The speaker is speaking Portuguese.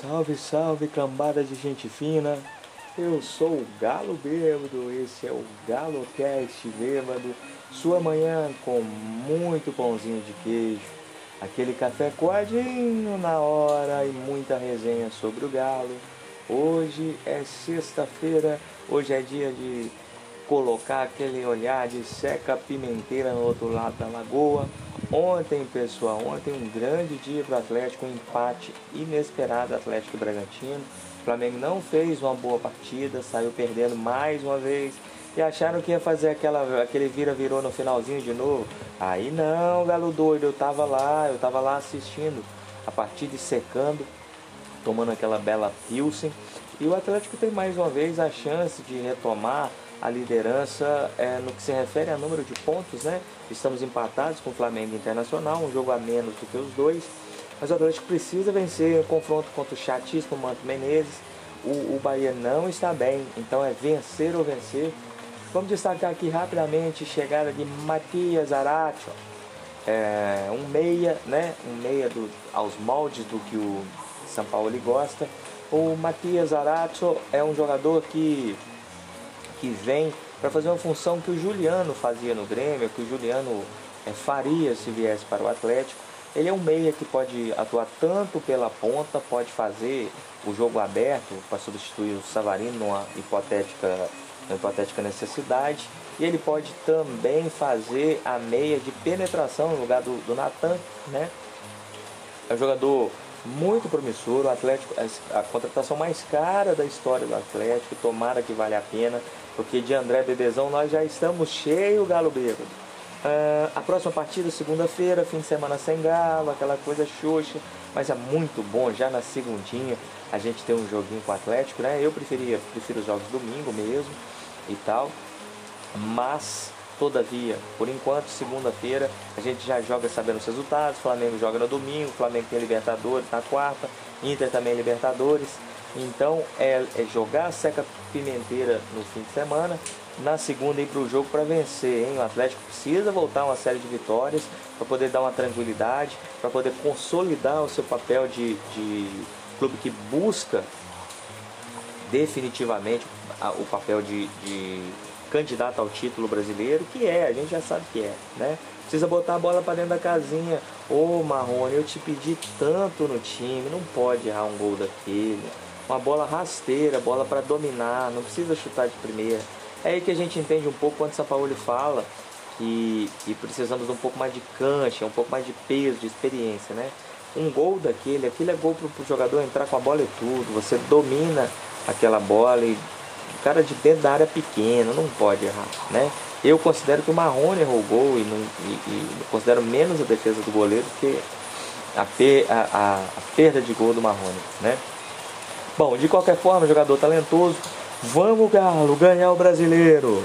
Salve, salve, cambada de gente fina. Eu sou o Galo Bêbado, esse é o Galo Cast Bêbado. Sua manhã com muito pãozinho de queijo, aquele café coadinho na hora e muita resenha sobre o Galo. Hoje é sexta-feira, hoje é dia de colocar aquele olhar de seca pimenteira no outro lado da lagoa. Ontem, pessoal, ontem um grande dia para o Atlético, um empate inesperado Atlético Bragantino. O Flamengo não fez uma boa partida, saiu perdendo mais uma vez e acharam que ia fazer aquela, aquele vira-virou no finalzinho de novo. Aí não, galo doido, eu tava lá, eu tava lá assistindo a partida secando, tomando aquela bela Pilsen. E o Atlético tem mais uma vez a chance de retomar a liderança é, no que se refere a número de pontos, né? Estamos empatados com o Flamengo Internacional, um jogo a menos do que os dois. Mas o Atlético precisa vencer o confronto contra o chatíssimo Manto Menezes. O, o Bahia não está bem, então é vencer ou vencer. Vamos destacar aqui rapidamente chegada de Matias Aratio, é, um meia, né? Um meia do, aos moldes do que o São Paulo gosta. O Matias Aratio é um jogador que que vem para fazer uma função que o Juliano fazia no Grêmio, que o Juliano é, faria se viesse para o Atlético. Ele é um meia que pode atuar tanto pela ponta, pode fazer o jogo aberto para substituir o Savarino numa hipotética, numa hipotética necessidade. E ele pode também fazer a meia de penetração no lugar do, do Natan, né? É um jogador muito promissor, o Atlético, a contratação mais cara da história do Atlético, tomara que vale a pena, porque de André Bebezão nós já estamos cheio Galo Bêbado. Uh, a próxima partida, segunda-feira, fim de semana sem galo, aquela coisa xoxa, mas é muito bom já na segundinha a gente ter um joguinho com o Atlético, né? Eu preferia, prefiro os jogos domingo mesmo e tal, mas Todavia, por enquanto, segunda-feira, a gente já joga sabendo os resultados. Flamengo joga no domingo, Flamengo tem Libertadores na quarta, Inter também Libertadores. Então é, é jogar a seca pimenteira no fim de semana, na segunda ir para o jogo para vencer. Hein? O Atlético precisa voltar uma série de vitórias para poder dar uma tranquilidade, para poder consolidar o seu papel de, de clube que busca definitivamente o papel de, de candidato ao título brasileiro, que é, a gente já sabe que é, né? Precisa botar a bola para dentro da casinha. Ô Marrone, eu te pedi tanto no time, não pode errar um gol daquele. Uma bola rasteira, bola para dominar, não precisa chutar de primeira. É aí que a gente entende um pouco quando o Sampaoli fala que, que precisamos de um pouco mais de cancha, um pouco mais de peso, de experiência, né? Um gol daquele, aquele é gol para o jogador entrar com a bola e tudo. Você domina aquela bola e cara de dentro da área pequena, não pode errar, né? Eu considero que o Marrone errou o gol e, não, e, e considero menos a defesa do goleiro que a, per, a, a, a, perda de gol do Marrone, né? Bom, de qualquer forma, jogador talentoso, vamos Galo, ganhar o brasileiro!